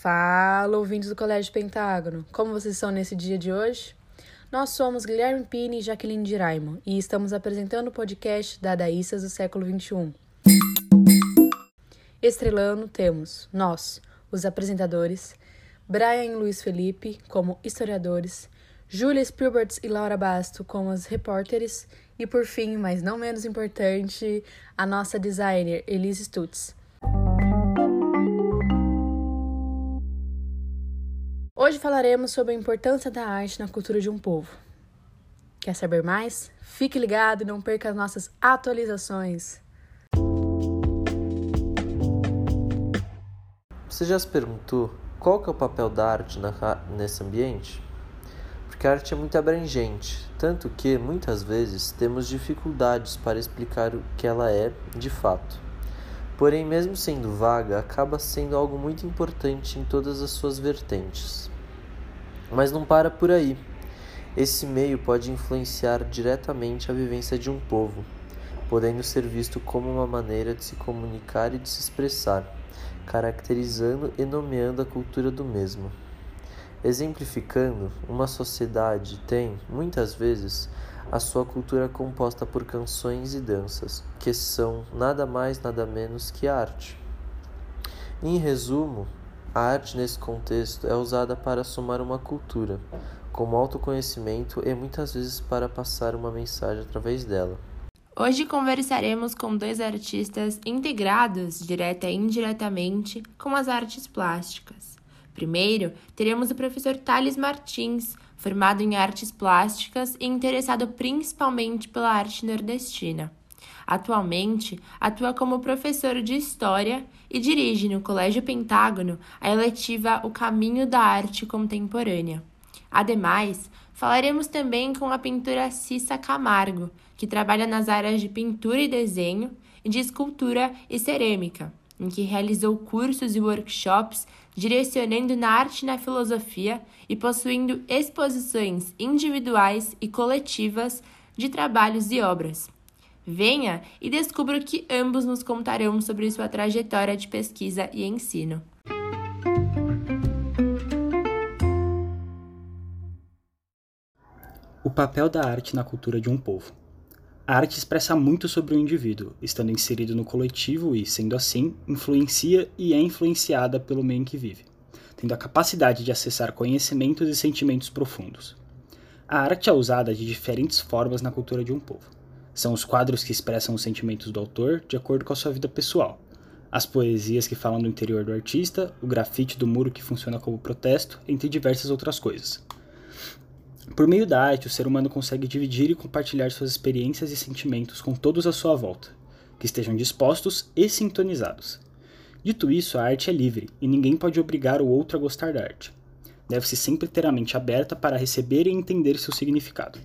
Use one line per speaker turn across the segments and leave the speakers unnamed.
Fala, ouvintes do Colégio Pentágono. Como vocês estão nesse dia de hoje? Nós somos Guilherme Pini e Jaqueline Diraimo e estamos apresentando o podcast Dadaístas do século XXI. Estrelando temos nós, os apresentadores, Brian e Luiz Felipe como historiadores, Júlia Spielberg e Laura Basto como as repórteres e por fim, mas não menos importante, a nossa designer Elise Stutz. Falaremos sobre a importância da arte na cultura de um povo. Quer saber mais? Fique ligado e não perca as nossas atualizações.
Você já se perguntou qual que é o papel da arte na, nesse ambiente? Porque a arte é muito abrangente, tanto que muitas vezes temos dificuldades para explicar o que ela é de fato. Porém, mesmo sendo vaga, acaba sendo algo muito importante em todas as suas vertentes. Mas não para por aí. Esse meio pode influenciar diretamente a vivência de um povo, podendo ser visto como uma maneira de se comunicar e de se expressar, caracterizando e nomeando a cultura do mesmo. Exemplificando, uma sociedade tem, muitas vezes, a sua cultura composta por canções e danças, que são nada mais nada menos que arte. Em resumo, a arte, nesse contexto, é usada para somar uma cultura, como autoconhecimento e muitas vezes para passar uma mensagem através dela.
Hoje conversaremos com dois artistas integrados, direta e indiretamente, com as artes plásticas. Primeiro, teremos o professor Thales Martins, formado em artes plásticas e interessado principalmente pela arte nordestina. Atualmente, atua como professor de História e dirige no Colégio Pentágono a eletiva O Caminho da Arte Contemporânea. Ademais, falaremos também com a pintora Cissa Camargo, que trabalha nas áreas de pintura e desenho e de escultura e cerâmica, em que realizou cursos e workshops direcionando na arte e na filosofia e possuindo exposições individuais e coletivas de trabalhos e obras. Venha e descubra o que ambos nos contarão sobre sua trajetória de pesquisa e ensino.
O papel da arte na cultura de um povo. A arte expressa muito sobre o indivíduo, estando inserido no coletivo e, sendo assim, influencia e é influenciada pelo meio em que vive, tendo a capacidade de acessar conhecimentos e sentimentos profundos. A arte é usada de diferentes formas na cultura de um povo são os quadros que expressam os sentimentos do autor de acordo com a sua vida pessoal, as poesias que falam do interior do artista, o grafite do muro que funciona como protesto, entre diversas outras coisas. Por meio da arte, o ser humano consegue dividir e compartilhar suas experiências e sentimentos com todos à sua volta, que estejam dispostos e sintonizados. Dito isso, a arte é livre e ninguém pode obrigar o outro a gostar da arte. Deve-se sempre ter a mente aberta para receber e entender seu significado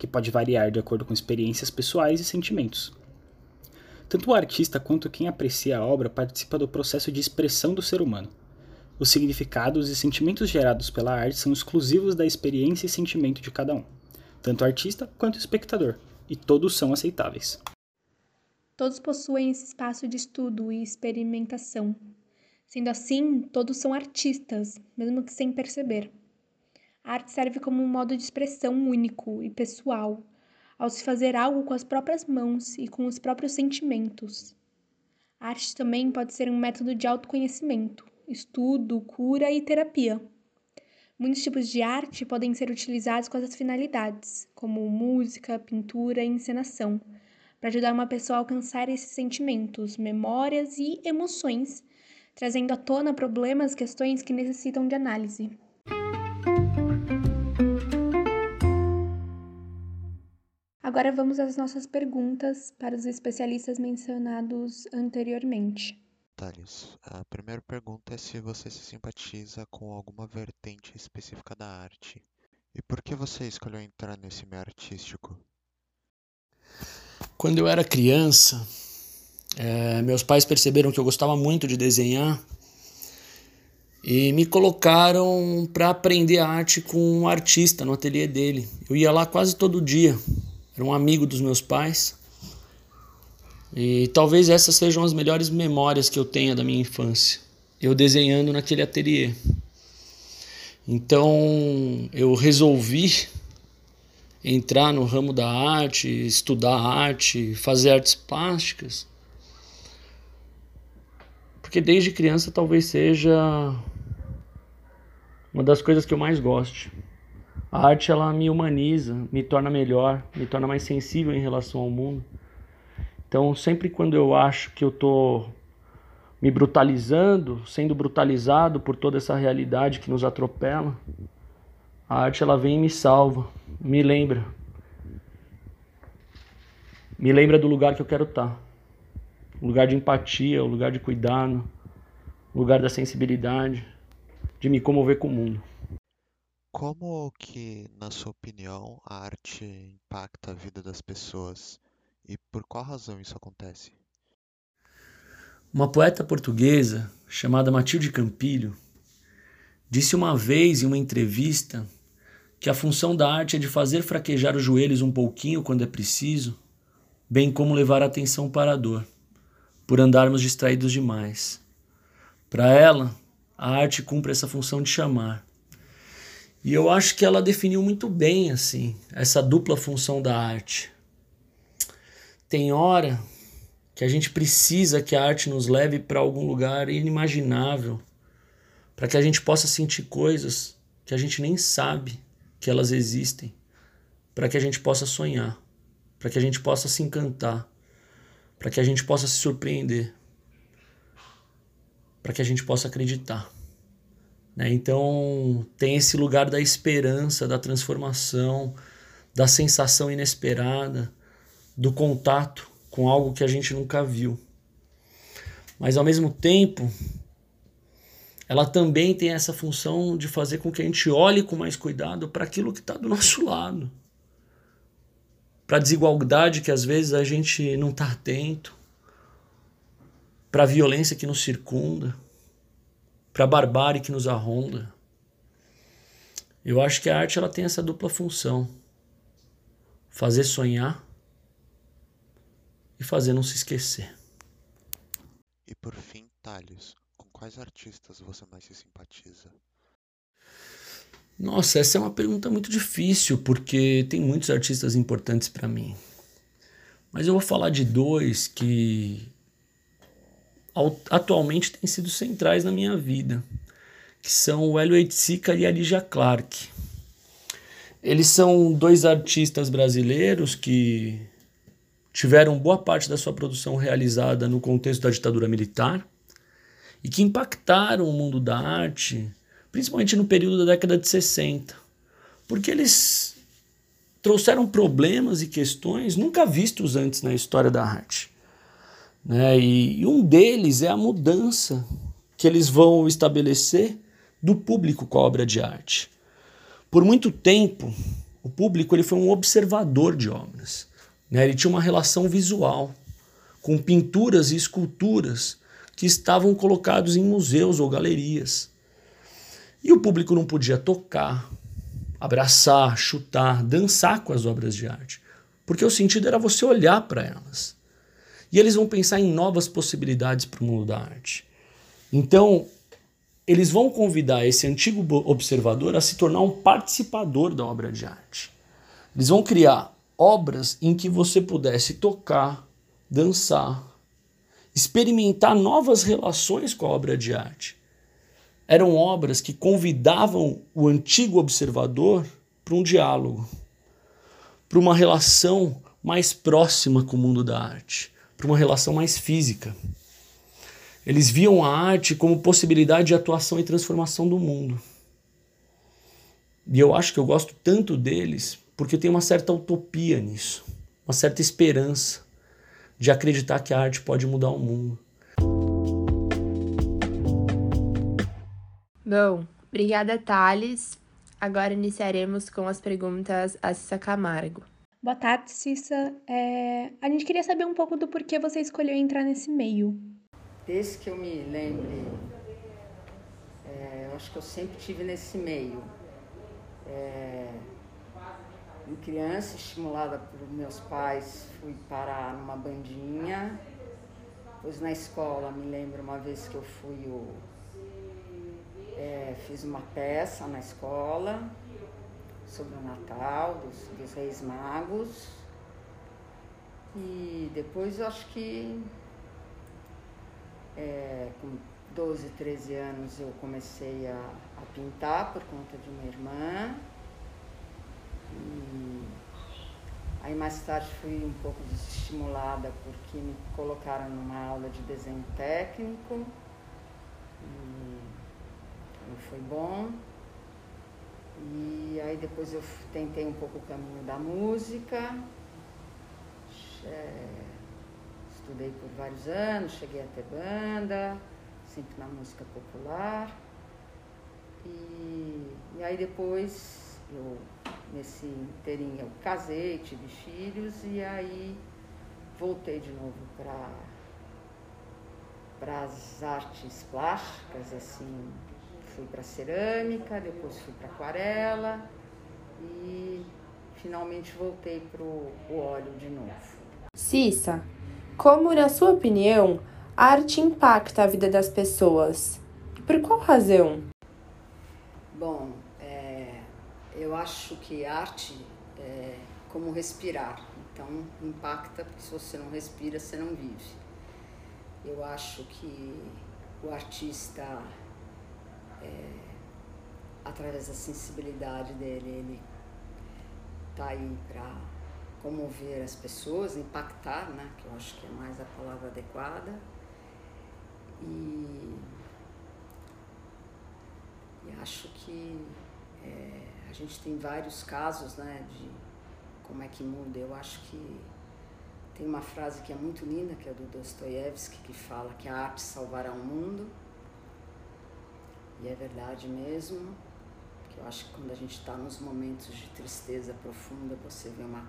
que pode variar de acordo com experiências pessoais e sentimentos. Tanto o artista quanto quem aprecia a obra participa do processo de expressão do ser humano. Os significados e sentimentos gerados pela arte são exclusivos da experiência e sentimento de cada um, tanto o artista quanto o espectador, e todos são aceitáveis.
Todos possuem esse espaço de estudo e experimentação. Sendo assim, todos são artistas, mesmo que sem perceber. A arte serve como um modo de expressão único e pessoal, ao se fazer algo com as próprias mãos e com os próprios sentimentos. A arte também pode ser um método de autoconhecimento, estudo, cura e terapia. Muitos tipos de arte podem ser utilizados com essas finalidades, como música, pintura e encenação, para ajudar uma pessoa a alcançar esses sentimentos, memórias e emoções, trazendo à tona problemas, questões que necessitam de análise. Agora vamos às nossas perguntas para os especialistas mencionados anteriormente.
Thales, a primeira pergunta é se você se simpatiza com alguma vertente específica da arte. E por que você escolheu entrar nesse meio artístico?
Quando eu era criança, é, meus pais perceberam que eu gostava muito de desenhar e me colocaram para aprender arte com um artista no ateliê dele. Eu ia lá quase todo dia era um amigo dos meus pais. E talvez essas sejam as melhores memórias que eu tenha da minha infância. eu desenhando naquele ateliê. Então eu resolvi entrar no ramo da arte, estudar arte, fazer artes plásticas. Porque desde criança talvez seja uma das coisas que eu mais gosto. A arte ela me humaniza, me torna melhor, me torna mais sensível em relação ao mundo. Então, sempre quando eu acho que eu tô me brutalizando, sendo brutalizado por toda essa realidade que nos atropela, a arte ela vem e me salva, me lembra. Me lembra do lugar que eu quero estar. O lugar de empatia, o lugar de cuidado, o lugar da sensibilidade, de me comover com o mundo.
Como que, na sua opinião, a arte impacta a vida das pessoas e por qual razão isso acontece?
Uma poeta portuguesa chamada Matilde Campilho disse uma vez em uma entrevista que a função da arte é de fazer fraquejar os joelhos um pouquinho quando é preciso, bem como levar a atenção para a dor, por andarmos distraídos demais. Para ela, a arte cumpre essa função de chamar. E eu acho que ela definiu muito bem assim essa dupla função da arte. Tem hora que a gente precisa que a arte nos leve para algum lugar inimaginável, para que a gente possa sentir coisas que a gente nem sabe que elas existem, para que a gente possa sonhar, para que a gente possa se encantar, para que a gente possa se surpreender, para que a gente possa acreditar. Né? Então, tem esse lugar da esperança, da transformação, da sensação inesperada, do contato com algo que a gente nunca viu. Mas, ao mesmo tempo, ela também tem essa função de fazer com que a gente olhe com mais cuidado para aquilo que está do nosso lado. Para a desigualdade que às vezes a gente não está atento, para a violência que nos circunda, para a barbárie que nos arronda. Eu acho que a arte ela tem essa dupla função: fazer sonhar e fazer não se esquecer.
E por fim, Thales, quais artistas você mais se simpatiza?
Nossa, essa é uma pergunta muito difícil, porque tem muitos artistas importantes para mim. Mas eu vou falar de dois que atualmente têm sido centrais na minha vida, que são o Hélio Eitsica e a Lígia Clark. Eles são dois artistas brasileiros que tiveram boa parte da sua produção realizada no contexto da ditadura militar e que impactaram o mundo da arte, principalmente no período da década de 60, porque eles trouxeram problemas e questões nunca vistos antes na história da arte. Né? E, e um deles é a mudança que eles vão estabelecer do público com a obra de arte. Por muito tempo, o público ele foi um observador de obras. Né? Ele tinha uma relação visual com pinturas e esculturas que estavam colocados em museus ou galerias. E o público não podia tocar, abraçar, chutar, dançar com as obras de arte, porque o sentido era você olhar para elas. E eles vão pensar em novas possibilidades para o mundo da arte. Então, eles vão convidar esse antigo observador a se tornar um participador da obra de arte. Eles vão criar obras em que você pudesse tocar, dançar, experimentar novas relações com a obra de arte. Eram obras que convidavam o antigo observador para um diálogo, para uma relação mais próxima com o mundo da arte, para uma relação mais física. Eles viam a arte como possibilidade de atuação e transformação do mundo. E eu acho que eu gosto tanto deles porque tem uma certa utopia nisso, uma certa esperança de acreditar que a arte pode mudar o mundo.
Bom, obrigada, Thales. Agora iniciaremos com as perguntas a Cissa Camargo.
Boa tarde, Cissa. É... A gente queria saber um pouco do porquê você escolheu entrar nesse meio.
Desde que eu me lembre, é, eu acho que eu sempre tive nesse meio. É, em criança, estimulada por meus pais, fui parar numa bandinha. Depois na escola, me lembro uma vez que eu fui o é, fiz uma peça na escola sobre o Natal, dos, dos Reis Magos. E depois eu acho que é, com 12, 13 anos eu comecei a, a pintar por conta de uma irmã. E aí mais tarde fui um pouco desestimulada porque me colocaram numa aula de desenho técnico. E, e foi bom. E aí depois eu tentei um pouco o caminho da música. É, estudei por vários anos, cheguei a ter banda, sempre na música popular. E, e aí depois eu nesse inteirinho eu casei, tive filhos e aí voltei de novo para para as artes plásticas, assim, fui para cerâmica, depois fui para aquarela e finalmente voltei para o óleo de novo.
Cissa, como, na sua opinião, a arte impacta a vida das pessoas? E por qual razão?
Bom, é, eu acho que arte é como respirar. Então, impacta, porque se você não respira, você não vive. Eu acho que o artista, é, através da sensibilidade dele, ele tá aí para comover as pessoas, impactar, né, que eu acho que é mais a palavra adequada. E, e acho que é, a gente tem vários casos né, de como é que muda. Eu acho que tem uma frase que é muito linda, que é do Dostoiévski, que fala que a arte salvará o mundo. E é verdade mesmo, que eu acho que quando a gente está nos momentos de tristeza profunda, você vê uma,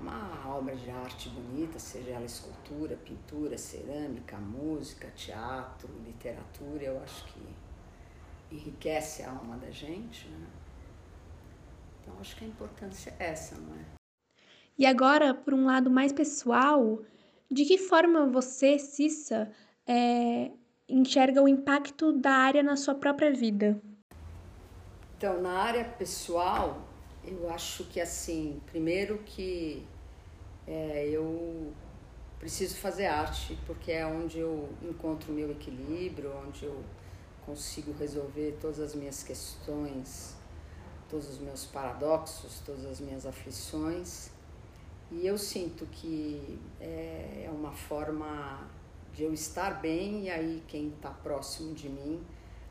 uma obra de arte bonita, seja ela escultura, pintura, cerâmica, música, teatro, literatura, eu acho que enriquece a alma da gente. Né? Então, acho que a importância é essa, não é?
E agora, por um lado mais pessoal, de que forma você, Cissa, é, enxerga o impacto da área na sua própria vida?
Então, na área pessoal, eu acho que assim, primeiro que é, eu preciso fazer arte, porque é onde eu encontro o meu equilíbrio, onde eu consigo resolver todas as minhas questões, todos os meus paradoxos, todas as minhas aflições. E eu sinto que é, é uma forma de eu estar bem e aí quem está próximo de mim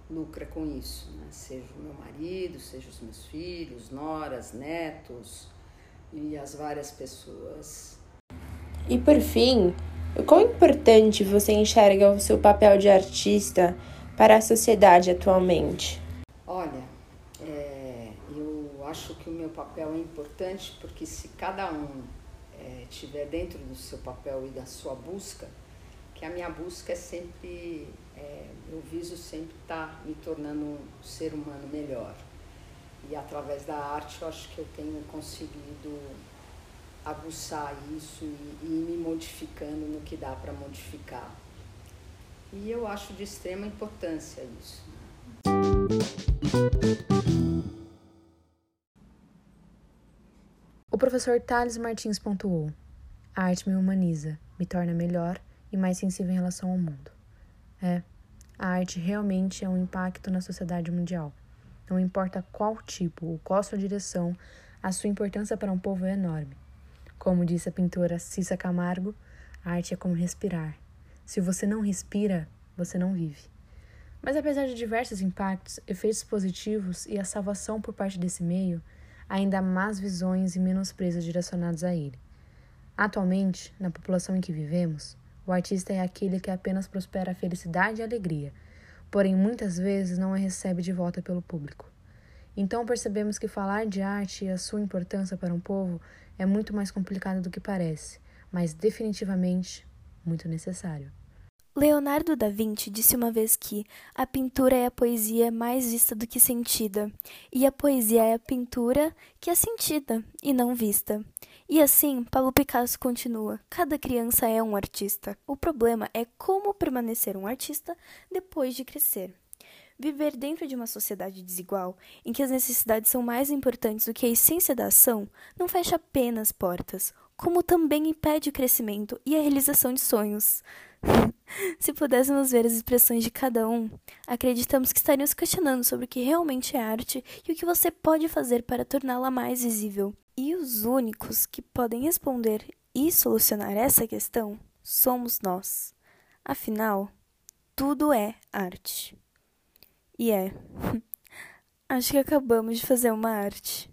lucra com isso, né? seja o meu marido, seja os meus filhos, noras, netos e as várias pessoas.
E por fim, quão importante você enxerga o seu papel de artista para a sociedade atualmente?
Olha, é, eu acho que o meu papel é importante porque se cada um é, tiver dentro do seu papel e da sua busca, que a minha busca é sempre, é, eu viso sempre estar tá me tornando um ser humano melhor. E através da arte eu acho que eu tenho conseguido aguçar isso e, e me modificando no que dá para modificar. E eu acho de extrema importância isso.
O professor Thales Martins pontuou: A arte me humaniza, me torna melhor e mais sensível em relação ao mundo. É, a arte realmente é um impacto na sociedade mundial. Não importa qual tipo ou qual sua direção, a sua importância para um povo é enorme. Como disse a pintora Cissa Camargo, a arte é como respirar. Se você não respira, você não vive. Mas apesar de diversos impactos, efeitos positivos e a salvação por parte desse meio, ainda há más visões e menosprezos direcionados a ele. Atualmente, na população em que vivemos, o artista é aquele que apenas prospera a felicidade e a alegria, porém muitas vezes não a recebe de volta pelo público. Então percebemos que falar de arte e a sua importância para um povo é muito mais complicado do que parece, mas definitivamente muito necessário.
Leonardo da Vinci disse uma vez que a pintura é a poesia mais vista do que sentida, e a poesia é a pintura que é sentida e não vista. E assim, Pablo Picasso continua: cada criança é um artista. O problema é como permanecer um artista depois de crescer. Viver dentro de uma sociedade desigual, em que as necessidades são mais importantes do que a essência da ação, não fecha apenas portas, como também impede o crescimento e a realização de sonhos. Se pudéssemos ver as expressões de cada um, acreditamos que estaríamos questionando sobre o que realmente é arte e o que você pode fazer para torná-la mais visível. E os únicos que podem responder e solucionar essa questão somos nós. Afinal, tudo é arte. E é. Acho que acabamos de fazer uma arte.